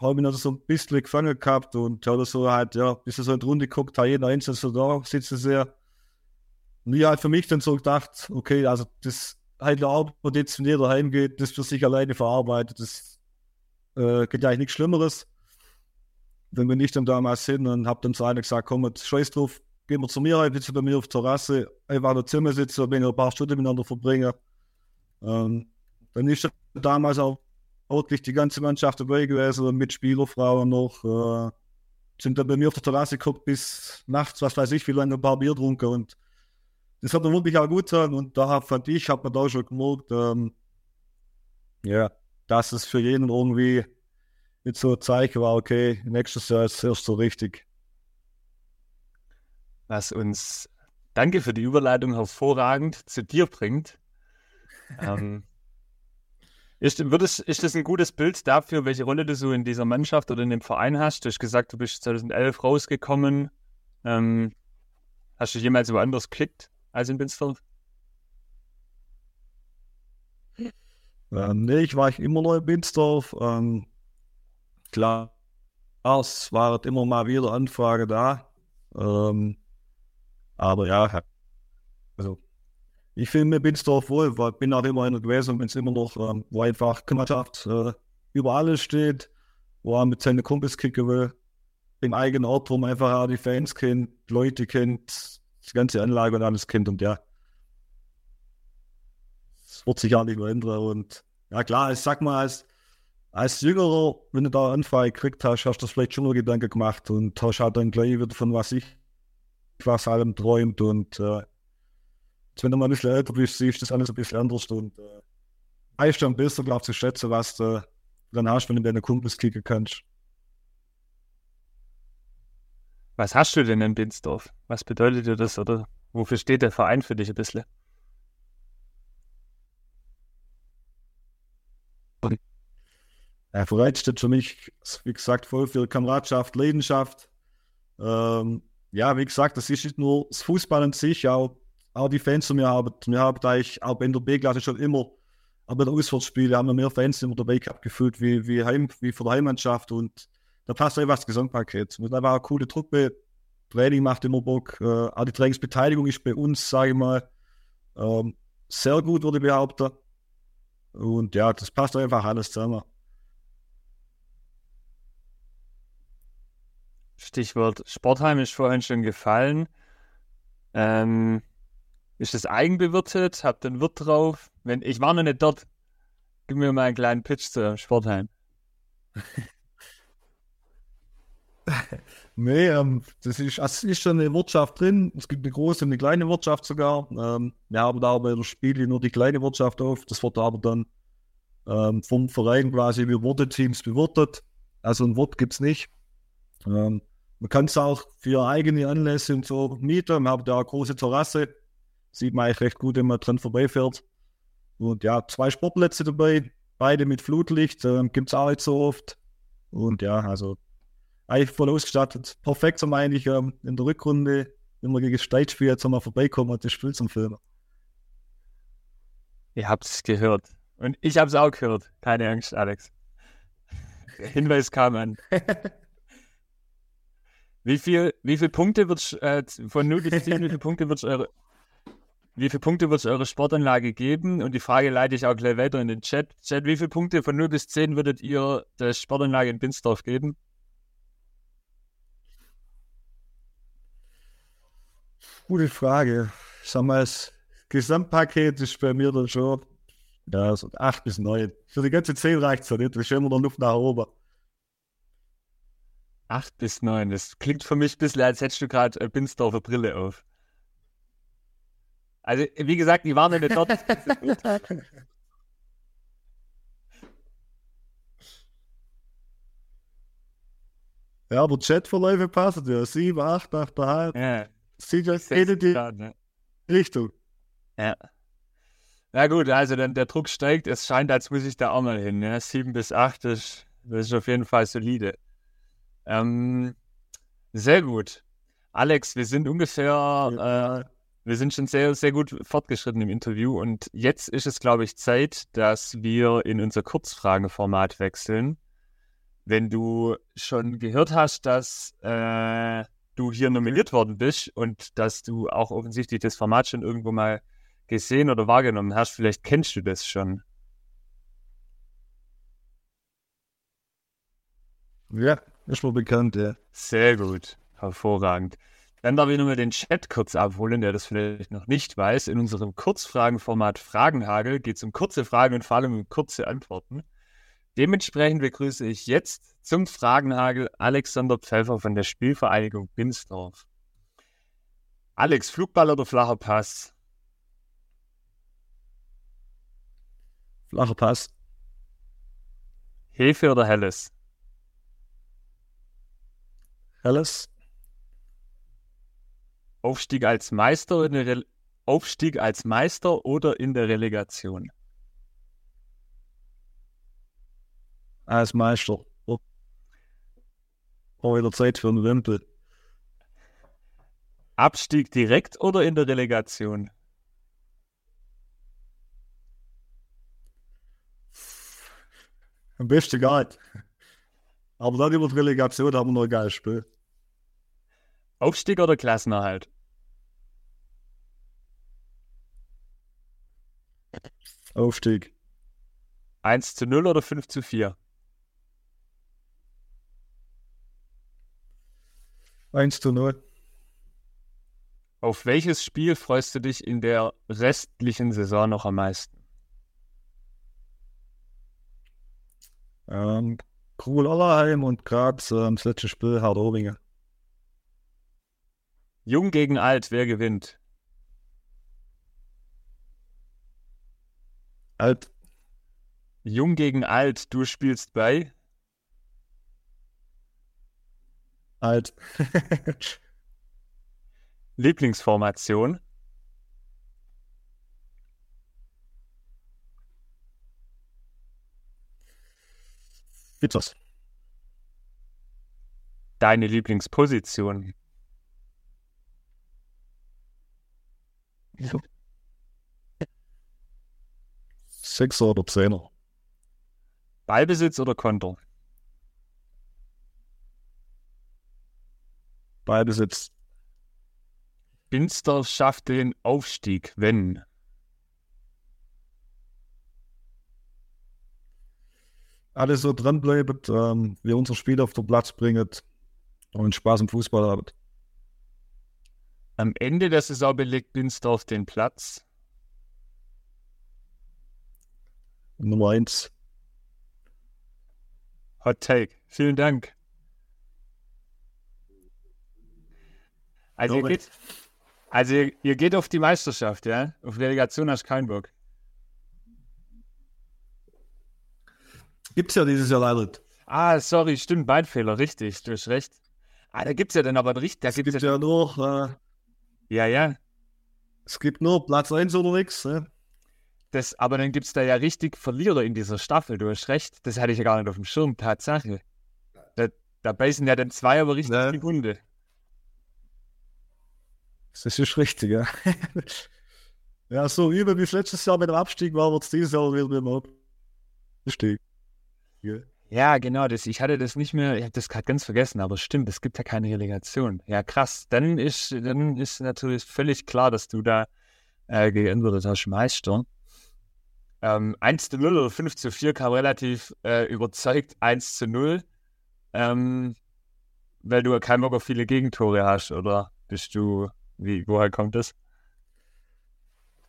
habe ich noch so ein bisschen gefangen gehabt und habe so halt, ja, bis so in die Runde guckt, hat jeder Einzelne so da sitzen sehr. Und ich halt für mich dann so gedacht, okay, also das halt Arbeit, jetzt von jeder heimgeht, das für sich alleine verarbeitet, das äh, geht eigentlich nichts Schlimmeres. Wenn wir nicht dann damals sind und habe dann zu einer gesagt, komm, jetzt scheiß drauf, gehen wir zu mir rein, bitte bei mir auf der Terrasse, einfach in der Zimmer sitzen, wenn wir ein paar Stunden miteinander verbringen. Ähm, dann ist damals auch wirklich die ganze Mannschaft dabei gewesen, mit Spielerfrauen noch. Äh, sind dann bei mir auf der Terrasse geguckt bis nachts, was weiß ich, wie lange ein paar Bier getrunken und das hat mir wirklich auch gut getan und da fand ich, hat man da schon gemerkt, ähm, ja, dass es für jeden irgendwie mit so ein Zeichen war, okay, nächstes Jahr ist erst so richtig. Was uns, danke für die Überleitung, hervorragend zu dir bringt. ähm, [LAUGHS] ist, es, ist das ein gutes Bild dafür, welche Rolle du so in dieser Mannschaft oder in dem Verein hast? Du hast gesagt, du bist 2011 rausgekommen. Ähm, hast du jemals woanders geklickt als in Binsfeld? Ja, nee, ich war immer noch in Binsdorf. Ähm, klar, es war immer mal wieder Anfrage da. Ähm, aber ja, also ich fühle mich Binsdorf wohl, weil bin auch immer einer gewesen, wenn es immer noch, ähm, wo einfach Kameradschaft äh, über alles steht, wo er mit seinen Kumpels kicken will, im eigenen Ort, wo man einfach auch die Fans kennt, Leute kennt, die ganze Anlage und alles kennt und ja, es wird sich auch nicht mehr ändern und ja klar, ich sag mal, als, als Jüngerer, wenn du da Anfrage gekriegt hast, hast du das vielleicht schon mal Gedanken gemacht und hast halt dann gleich wieder von was ich was allem träumt und äh, wenn du mal ein bisschen älter bist, siehst du das alles ein bisschen anders und äh, weißt dann besser, glaub zu schätzen, was du dann hast, wenn du deine Kumpels kicken kannst. Was hast du denn in Binsdorf? Was bedeutet dir das oder wofür steht der Verein für dich ein bisschen? Der Verein steht für mich, wie gesagt, voll für Kameradschaft, Leidenschaft. Ähm, ja, wie gesagt, das ist nicht nur das Fußball an sich, auch auch die Fans zu mir haben. Wir haben eigentlich auch in der B-Klasse schon immer, aber bei den Auswärtsspielen haben wir mehr Fans immer dabei gehabt, gefühlt wie, wie, Heim, wie von der Heimmannschaft und da passt einfach das Gesamtpaket. Und da war eine coole Truppe, Training macht immer Bock, äh, auch die Trainingsbeteiligung ist bei uns, sage ich mal, ähm, sehr gut, würde ich behaupten. Und ja, das passt einfach alles zusammen. Stichwort Sportheim ist vorhin schon gefallen. Ähm, ist das eigenbewirtet? Habt ihr einen Wirt drauf? Wenn, ich war noch nicht dort. Gib mir mal einen kleinen Pitch zu Sportheim. [LAUGHS] [LAUGHS] nee, ähm, das ist, also ist schon eine Wirtschaft drin. Es gibt eine große und eine kleine Wirtschaft sogar. Ähm, wir haben da aber in der Spiele nur die kleine Wirtschaft auf. Das wird aber dann ähm, vom Verein quasi wie Worte-Teams bewirtet. Also ein Wort gibt es nicht. Ähm, man kann es auch für eigene Anlässe und so mieten. Wir haben da eine große Terrasse. Sieht man eigentlich recht gut, wenn man dran vorbeifährt. Und ja, zwei Sportplätze dabei, beide mit Flutlicht. Ähm, gibt es auch nicht so oft. Und ja, also eigentlich voll ausgestattet. Perfekt zum eigentlich ähm, in der Rückrunde, wenn wir gegen Steit spielen, jetzt mal vorbeikommen und das Spiel zum Filmen. Ihr habt es gehört. Und ich habe es auch gehört. Keine Angst, Alex. Der [LAUGHS] Hinweis kam an. Wie viel, wie viele Punkte wird äh, von 0 bis 10, wie viele Punkte wird eure wie viele Punkte wird es eure Sportanlage geben? Und die Frage leite ich auch gleich weiter in den Chat. Chat, wie viele Punkte von 0 bis 10 würdet ihr der Sportanlage in Binsdorf geben? Gute Frage. Ich sag mal, das Gesamtpaket ist bei mir dann schon ja, so 8 bis 9. Für die ganze 10 reicht es ja nicht. Wir stellen noch Luft nach oben. 8 bis 9. Das klingt für mich ein bisschen, als hättest du gerade eine Binsdorfer Brille auf. Also, wie gesagt, die waren in der dort. [LAUGHS] ja, aber Chatverläufe passen ja. 7, 8, 8,5. Ja. Sieht ja in die Grad, ne? Richtung. Ja. Na gut, also dann der Druck steigt. Es scheint, als muss ich da auch mal hin. Ne? 7 bis 8 ist, das ist auf jeden Fall solide. Ähm, sehr gut. Alex, wir sind ungefähr, ja. äh, wir sind schon sehr, sehr gut fortgeschritten im Interview und jetzt ist es, glaube ich, Zeit, dass wir in unser Kurzfragenformat wechseln. Wenn du schon gehört hast, dass äh, du hier nominiert worden bist und dass du auch offensichtlich das Format schon irgendwo mal gesehen oder wahrgenommen hast, vielleicht kennst du das schon. Ja, ist mir bekannt, ja. Sehr gut, hervorragend. Dann darf ich nochmal den Chat kurz abholen, der das vielleicht noch nicht weiß. In unserem Kurzfragenformat Fragenhagel geht es um kurze Fragen und vor allem um kurze Antworten. Dementsprechend begrüße ich jetzt zum Fragenhagel Alexander Pfeffer von der Spielvereinigung Binsdorf. Alex, Flugball oder flacher Pass? Flacher Pass. Hefe oder Helles? Helles. Aufstieg als Meister, in der Aufstieg als Meister oder in der Relegation? Als Meister. Oh, wieder Zeit für einen Wimpel. Abstieg direkt oder in der Relegation? Am besten gar nicht. Aber dann über die Relegation haben wir noch ein geiles Spiel. Aufstieg oder Klassenerhalt? Aufstieg. 1 zu 0 oder 5 zu 4? 1 zu 0. Auf welches Spiel freust du dich in der restlichen Saison noch am meisten? Ähm, Krul Allerheim und Graz, ähm, das letzte Spiel Hardowingen. Jung gegen alt, wer gewinnt? Alt. Jung gegen alt, du spielst bei? Alt. [LAUGHS] Lieblingsformation? Bitters. Deine Lieblingsposition? So. Sechser oder Zehner. Ballbesitz oder Konter? Ballbesitz. Binsdorf schafft den Aufstieg, wenn alles so dranbleiben, ähm, wir unser Spiel auf den Platz bringen und Spaß im Fußball haben. Am Ende der Saison belegt Binsdorf den Platz Nummer eins. Hot Take. Vielen Dank. Also, ihr geht, also ihr, ihr geht auf die Meisterschaft, ja? Auf Delegation keinen Bock. Gibt's ja dieses Jahr leider. Ah, sorry, stimmt, Beinfehler, richtig, du hast recht. Ah, da gibt's ja dann aber richtig, da Es gibt's gibt ja, ja nur, äh, ja, ja, es gibt nur Platz 1 oder nichts. Ne? das, aber dann gibt's da ja richtig Verlierer in dieser Staffel, du hast recht, das hatte ich ja gar nicht auf dem Schirm, Tatsache. Da, da beißen ja dann zwei aber richtig Ja. die Hunde. Das ist richtig, ja. ja, so übel wie es letztes Jahr mit dem Abstieg war, wird es dieses Jahr wieder mit dem Abstieg. Ja. Ja, genau, das, ich hatte das nicht mehr, ich habe das gerade ganz vergessen, aber stimmt, es gibt ja keine Relegation. Ja, krass, dann ist, dann ist natürlich völlig klar, dass du da äh, geantwortet hast, Meister. Ähm, 1 zu 0 oder 5 zu 4 kam relativ äh, überzeugt 1 zu 0, ähm, weil du keinen Bock auf viele Gegentore hast, oder bist du, wie, woher kommt das?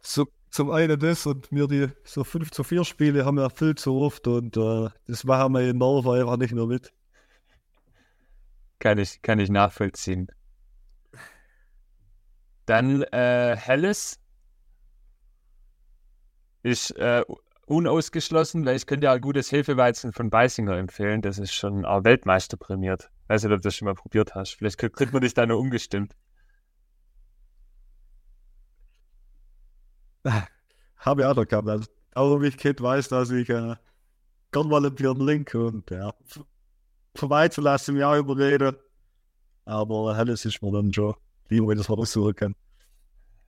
So, zum einen das und mir die so 5 zu 4 Spiele haben wir viel zu oft und äh, das machen wir in Norway einfach nicht mehr mit. Kann ich, kann ich nachvollziehen. Dann äh, Helles ist äh, unausgeschlossen, weil ich könnte ja ein gutes Hefeweizen von Beisinger empfehlen. Das ist schon auch Weltmeister prämiert. Weiß nicht, ob du das schon mal probiert hast. Vielleicht kriegt kriegt man dich da noch umgestimmt. [LAUGHS] Habe ich auch noch gehabt. Also, auch wenn ich Kind weiß, dass ich äh, gern mal ein Bier Link und ja, ich mich auch überreden. Aber helles ist mir dann schon lieber, wenn ich das mal aussuchen kann.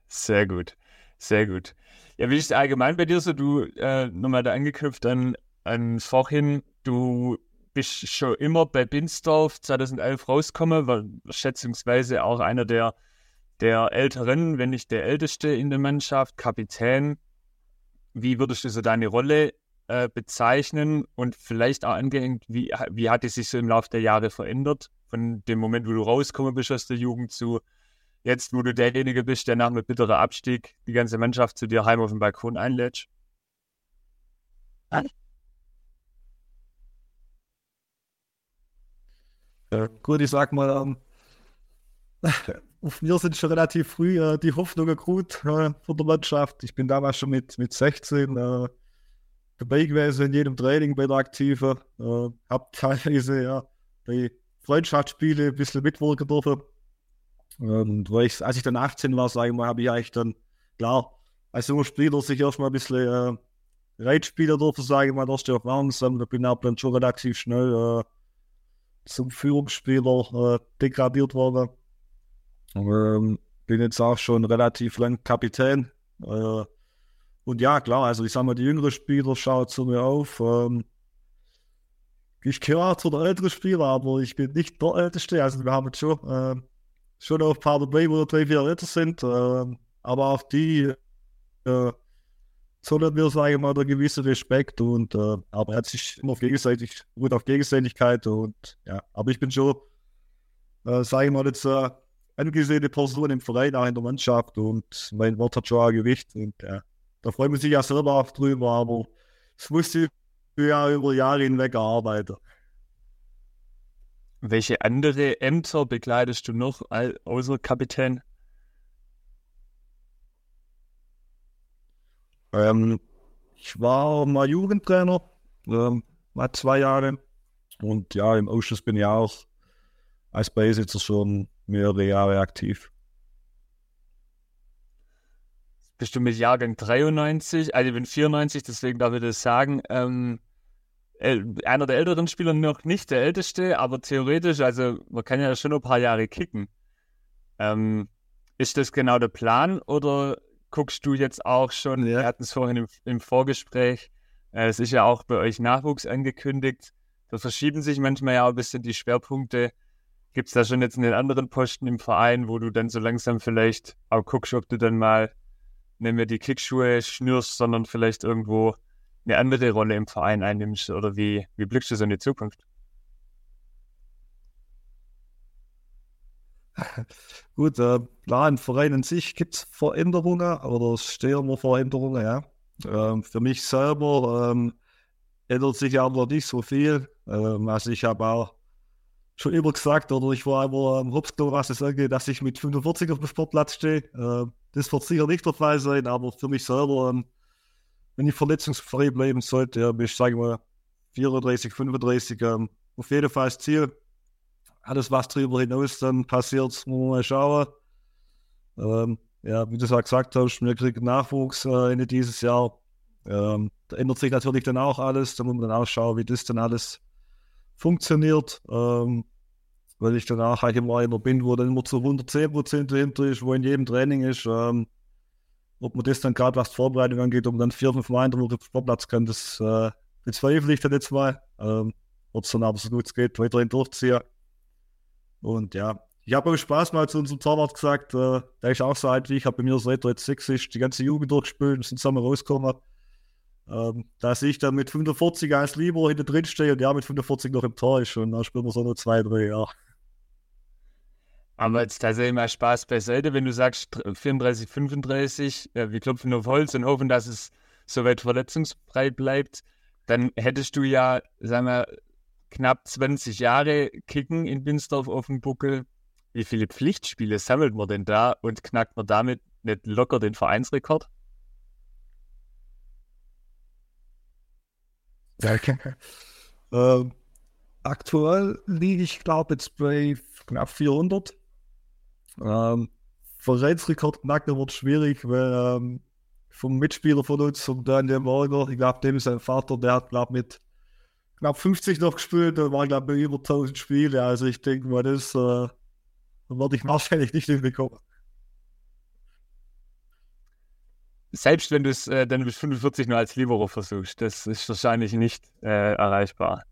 Sehr gut, sehr gut. Ja, wie ist allgemein bei dir so? Du, äh, nochmal da angeknüpft an, an vorhin, du bist schon immer bei Binsdorf 2011 rausgekommen, war schätzungsweise auch einer der, der Älteren, wenn nicht der Älteste in der Mannschaft, Kapitän. Wie würdest du so deine Rolle äh, bezeichnen und vielleicht auch angehängt, wie, wie hat die sich so im Laufe der Jahre verändert? Von dem Moment, wo du rausgekommen bist aus der Jugend zu jetzt, wo du derjenige bist, der nach einem bitteren Abstieg die ganze Mannschaft zu dir heim auf den Balkon einlädt? Ja, gut, ich sag mal, ähm, auf mir sind schon relativ früh äh, die Hoffnungen gut äh, von der Mannschaft. Ich bin damals schon mit, mit 16 äh, dabei gewesen in jedem Training bei der Aktive. Äh, hab teilweise ja bei Freundschaftsspielen ein bisschen mitwirken dürfen. Und weil ich, als ich dann 18 war, sage ich mal, habe ich eigentlich dann, klar, als junger Spieler sich erstmal ein bisschen äh, Reitspieler dürfen, sage ich mal, erste Erfahrung sammeln. Da bin ich dann schon relativ schnell äh, zum Führungsspieler äh, degradiert worden. Ähm, bin jetzt auch schon relativ lang Kapitän. Äh, und ja, klar, also ich sag mal, die jüngeren Spieler schauen zu mir auf. Ähm, ich gehöre zu der älteren Spieler, aber ich bin nicht der Älteste. Also wir haben schon, äh, schon auch ein paar dabei, wo drei, vier älter sind. ähm, aber auch die äh, zollen mir, sage ich mal, der gewisse Respekt und äh, aber er hat sich immer auf gegenseitig, gut auf Gegenseitigkeit und ja, aber ich bin schon, äh, sage ich mal, jetzt äh, angesehene Person im Verein, auch in der Mannschaft und mein Wort hat schon ein Gewicht und ja, da freut man sich ja selber auch drüber, aber es musste ja über Jahre hinweg arbeiten. Welche andere Ämter bekleidest du noch außer Kapitän? Ähm, ich war mal Jugendtrainer, ähm, mal zwei Jahre. Und ja, im Ausschuss bin ich auch als Beisitzer schon mehrere Jahre aktiv. Bist du mit Jahrgang 93? Also ich bin 94, deswegen darf ich das sagen. Ähm, einer der älteren Spieler, noch nicht der älteste, aber theoretisch, also man kann ja schon ein paar Jahre kicken. Ähm, ist das genau der Plan oder guckst du jetzt auch schon, Ja. wir hatten es vorhin im, im Vorgespräch, äh, es ist ja auch bei euch Nachwuchs angekündigt, da verschieben sich manchmal ja auch ein bisschen die Schwerpunkte. Gibt es da schon jetzt einen anderen Posten im Verein, wo du dann so langsam vielleicht auch guckst, ob du dann mal nicht mehr die Kickschuhe schnürst, sondern vielleicht irgendwo eine andere Rolle im Verein einnimmst oder wie, wie blickst du so in die Zukunft? [LAUGHS] Gut, äh, klar, im Verein an sich gibt es Veränderungen oder es stehen immer Veränderungen, ja. Ähm, für mich selber ähm, ändert sich aber nicht so viel. Ähm, also ich habe auch schon immer gesagt, oder ich war immer am Hopsklo, was es angeht, dass ich mit 45 auf dem Sportplatz stehe. Äh, das wird sicher nicht der Fall sein, aber für mich selber, ähm, wenn ich verletzungsfrei bleiben sollte, ja, ich sage mal 34, 35, ähm, auf jeden Fall das Ziel. Alles, was darüber hinaus dann passiert, muss man mal schauen. Ähm, ja, wie du es auch gesagt hast, wir kriegen Nachwuchs äh, Ende dieses Jahr. Ähm, da ändert sich natürlich dann auch alles. Da muss man dann auch schauen, wie das dann alles funktioniert. Ähm, weil ich danach eigentlich immer einer bin, wo dann immer zu 110 Prozent dahinter ist, wo in jedem Training ist. Ähm, ob man das dann gerade was Vorbereitung angeht, ob man dann vier, fünf Mal in der Woche Sportplatz kann, das äh, bezweifle ich dann jetzt mal. Ähm, ob es dann aber so gut es geht, weiterhin durchziehen. Und ja, ich habe auch Spaß mal zu unserem Torwart gesagt, äh, der ist auch so alt wie ich, habe bei mir seit er jetzt sechs ist, die ganze Jugend durchgespielt und sind zusammen rausgekommen. Ähm, dass ich dann mit 45 als Lieber hinter drin stehe und ja mit 45 noch im Tor ist und dann spielen wir so nur zwei, drei Jahre. Aber jetzt tatsächlich mal Spaß beiseite, wenn du sagst 34, 35, äh, wir klopfen auf Holz und hoffen, dass es soweit verletzungsfrei bleibt, dann hättest du ja, sagen wir, knapp 20 Jahre Kicken in Binsdorf auf dem Buckel. Wie viele Pflichtspiele sammelt man denn da und knackt man damit nicht locker den Vereinsrekord? Ähm, aktuell liege ich, glaube jetzt bei knapp 400. Ähm, Vereinsrekord knacken wird schwierig, weil ähm, vom Mitspieler von uns, vom Daniel Morger, ich glaube, dem ist sein Vater, der hat, glaube mit knapp 50 noch gespielt und war, glaube ich, über 1000 Spiele. Also ich denke mal, das äh, werde ich wahrscheinlich nicht hinbekommen. Selbst wenn du es äh, dann bis 45 nur als Libero versuchst, das ist wahrscheinlich nicht äh, erreichbar.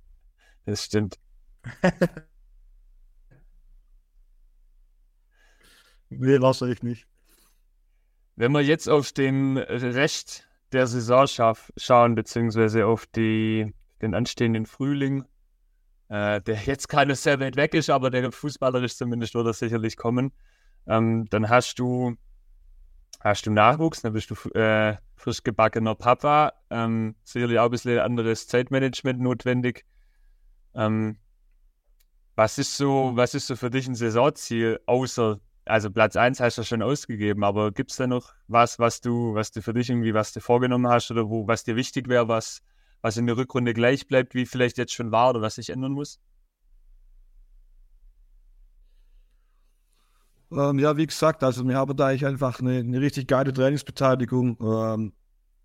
Das stimmt. [LAUGHS] Nee, wahrscheinlich nicht. Wenn wir jetzt auf den Rest der Saison scha schauen, beziehungsweise auf die, den anstehenden Frühling, äh, der jetzt keine sehr weit weg ist, aber der fußballerisch zumindest wird er sicherlich kommen, ähm, dann hast du, hast du Nachwuchs, dann bist du äh, frisch gebackener Papa, ähm, sicherlich auch ein bisschen anderes Zeitmanagement notwendig. Ähm, was ist so, was ist so für dich ein Saisonziel, außer also Platz 1 hast du schon ausgegeben, aber gibt es da noch was, was du, was du für dich irgendwie, was du vorgenommen hast oder wo, was dir wichtig wäre, was, was in der Rückrunde gleich bleibt, wie vielleicht jetzt schon war oder was sich ändern muss? Ähm, ja, wie gesagt, also wir haben da eigentlich einfach eine, eine richtig geile Trainingsbeteiligung. Ähm,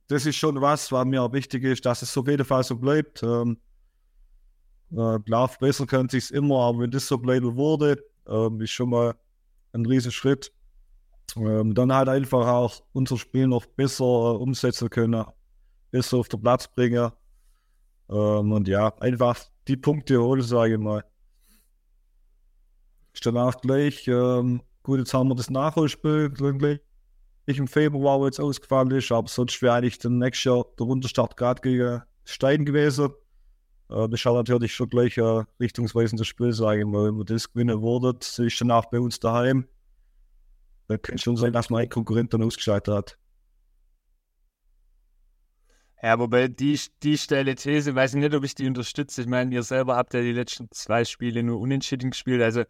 das ist schon was, was mir auch wichtig ist, dass es auf jeden Fall so bleibt. Ähm, äh, klar, besser könnte sich immer, aber wenn das so bleiben würde, ähm, ist schon mal ein riesen Schritt. Ähm, dann halt einfach auch unser Spiel noch besser äh, umsetzen können, besser auf den Platz bringen. Ähm, und ja, einfach die Punkte holen, sage ich mal. Ist danach gleich, ähm, gut, jetzt haben wir das Nachholspiel, gleich im Februar, wo jetzt ausgefallen ist, aber sonst wäre eigentlich dann nächstes Jahr der Runterstart gerade gegen Stein gewesen. Äh, das ist halt natürlich schon gleich ein richtungsweisendes Spiel, sage ich mal. Wenn wir das gewinnen würden, ist danach bei uns daheim. Dann kann schon sein, dass man einen dann ausgeschaltet hat. Ja, wobei die, die steile These, weiß ich nicht, ob ich die unterstütze. Ich meine, ihr selber habt ja die letzten zwei Spiele nur unentschieden gespielt. Also,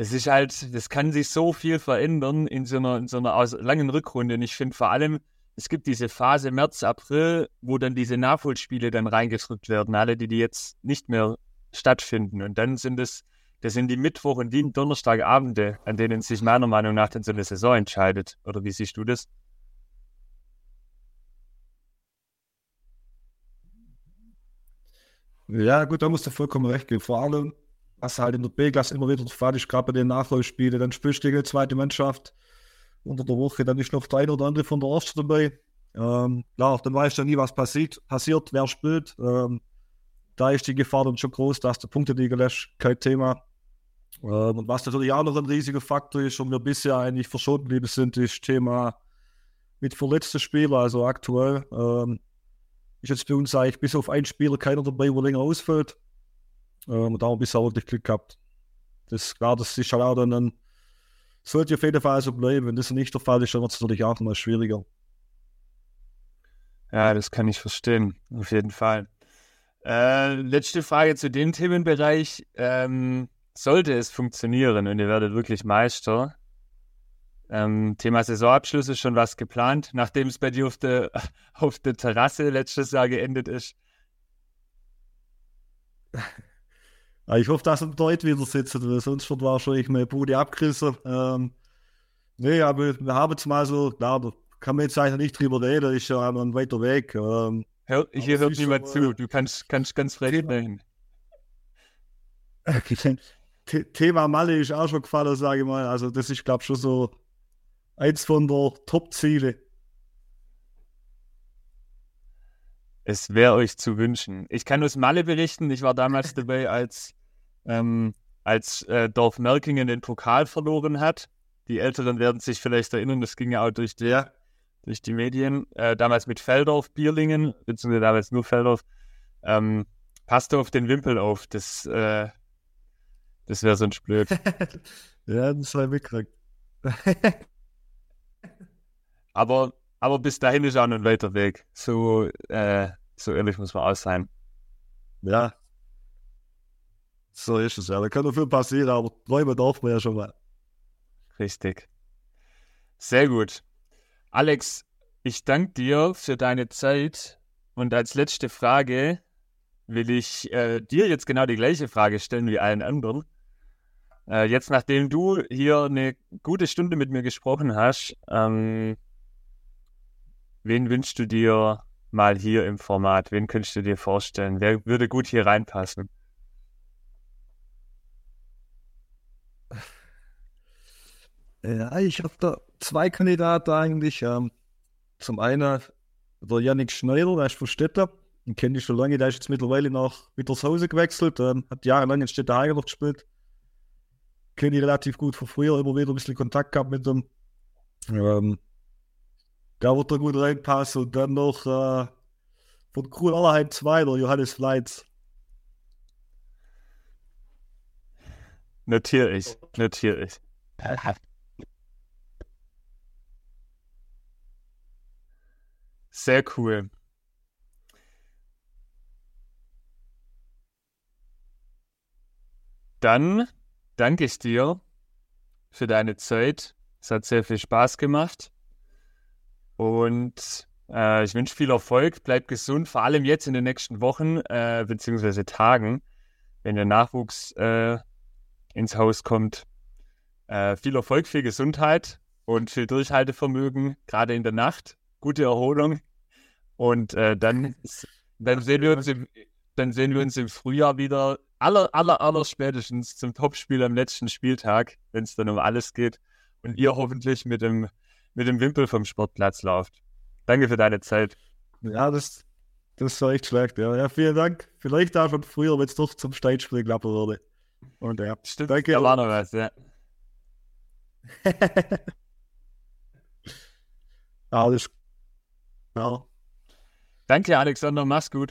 es ist halt, das kann sich so viel verändern in so einer, in so einer langen Rückrunde. Und ich finde vor allem, es gibt diese Phase März, April, wo dann diese Nachholspiele dann reingedrückt werden, alle, die, die jetzt nicht mehr stattfinden. Und dann sind es, das sind die Mittwoch- und die Donnerstagabende, an denen sich meiner Meinung nach dann so eine Saison entscheidet. Oder wie siehst du das? Ja, gut, da musst du vollkommen recht geben. Vor allem, was halt in der B-Klasse immer wieder ist, gerade bei den Nachholspielen, dann spielst du gegen die zweite Mannschaft unter der Woche. Dann ist noch der eine oder andere von der Ersten dabei. Ähm, klar, dann weißt du nie, was passiert, passiert wer spielt. Ähm, da ist die Gefahr dann schon groß, dass der Punkte liegen lässt, kein Thema. Ähm, und was natürlich auch noch ein riesiger Faktor ist und wir bisher eigentlich verschont geblieben sind, ist Thema mit verletzten Spielern. Also aktuell ähm, ist jetzt bei uns eigentlich bis auf einen Spieler keiner dabei, der länger ausfällt. Ähm, und da haben wir bisher wirklich Glück gehabt. Das, klar, das ist halt auch dann ein sollte auf jeden Fall so bleiben. Wenn das nicht der Fall ist, dann wird es natürlich auch mal schwieriger. Ja, das kann ich verstehen, auf jeden Fall. Äh, letzte Frage zu dem Themenbereich. Ähm, sollte es funktionieren und ihr werdet wirklich Meister, ähm, Thema Saisonabschluss ist schon was geplant, nachdem es bei dir auf der, [LAUGHS] auf der Terrasse letztes Jahr geendet ist. [LAUGHS] ich hoffe, dass wir dort wieder sitzen, weil sonst wird wahrscheinlich meine Bude abgerissen. Ähm, nee, aber wir haben es mal so, klar, da kann man jetzt eigentlich nicht drüber reden, ist ja ein weiter Weg. Ähm, Hör, hier hört niemand zu, du kannst, kannst ganz frei sprechen. [LAUGHS] Thema Malle ist auch schon gefallen, sage ich mal. Also, das ist, glaube ich, schon so eins von der Top-Ziele. Es wäre euch zu wünschen. Ich kann aus Malle berichten, ich war damals dabei, als, ähm, als äh, Dorf Merkingen den Pokal verloren hat. Die Älteren werden sich vielleicht erinnern, das ging ja auch durch, der, durch die Medien. Äh, damals mit Feldorf, Bierlingen, beziehungsweise damals nur Feldorf. Ähm, passt auf den Wimpel auf. Das, äh, das wäre sonst blöd. [LAUGHS] ja, das war mitgekriegt. [LAUGHS] aber, aber bis dahin ist auch noch ein weiter Weg. So, äh, so ehrlich muss man auch sein. Ja. So ist es ja. Da kann noch viel passieren, aber träumen darf man ja schon mal. Richtig. Sehr gut. Alex, ich danke dir für deine Zeit. Und als letzte Frage will ich äh, dir jetzt genau die gleiche Frage stellen wie allen anderen. Äh, jetzt, nachdem du hier eine gute Stunde mit mir gesprochen hast, ähm, wen wünschst du dir mal hier im Format? Wen könntest du dir vorstellen? Wer würde gut hier reinpassen? Ja, ich habe da zwei Kandidaten eigentlich. Ähm, zum einen der Yannick Schneider, der ist von Städter. Den kenne ich schon lange. Der ist jetzt mittlerweile nach Wittershausen gewechselt. Ähm, hat jahrelang in Städter Heiger noch gespielt. Kenne ich relativ gut von früher, immer wieder ein bisschen Kontakt gehabt mit dem. Ähm, da wird er gut reinpassen. Und dann noch äh, von Crew Allerheim 2, der Johannes Fleitz. Notiere ich, notiere ich. Sehr cool. Dann danke ich dir für deine Zeit. Es hat sehr viel Spaß gemacht. Und äh, ich wünsche viel Erfolg, bleib gesund, vor allem jetzt in den nächsten Wochen äh, bzw. Tagen, wenn der Nachwuchs äh, ins Haus kommt. Äh, viel Erfolg, viel Gesundheit und viel Durchhaltevermögen, gerade in der Nacht. Gute Erholung. Und äh, dann, [LAUGHS] dann, sehen wir uns im, dann sehen wir uns im Frühjahr wieder, aller, aller, aller spätestens zum Topspiel am letzten Spieltag, wenn es dann um alles geht. Und ihr hoffentlich mit dem mit dem Wimpel vom Sportplatz läuft. Danke für deine Zeit. Ja, das, das war echt schlecht. Ja. ja, vielen Dank. Vielleicht auch schon früher, wenn es doch zum Steinspringen klappen würde. Und ja, stimmt. Danke. Da war noch was, ja. [LAUGHS] Alles. Ja. Danke, Alexander. Mach's gut.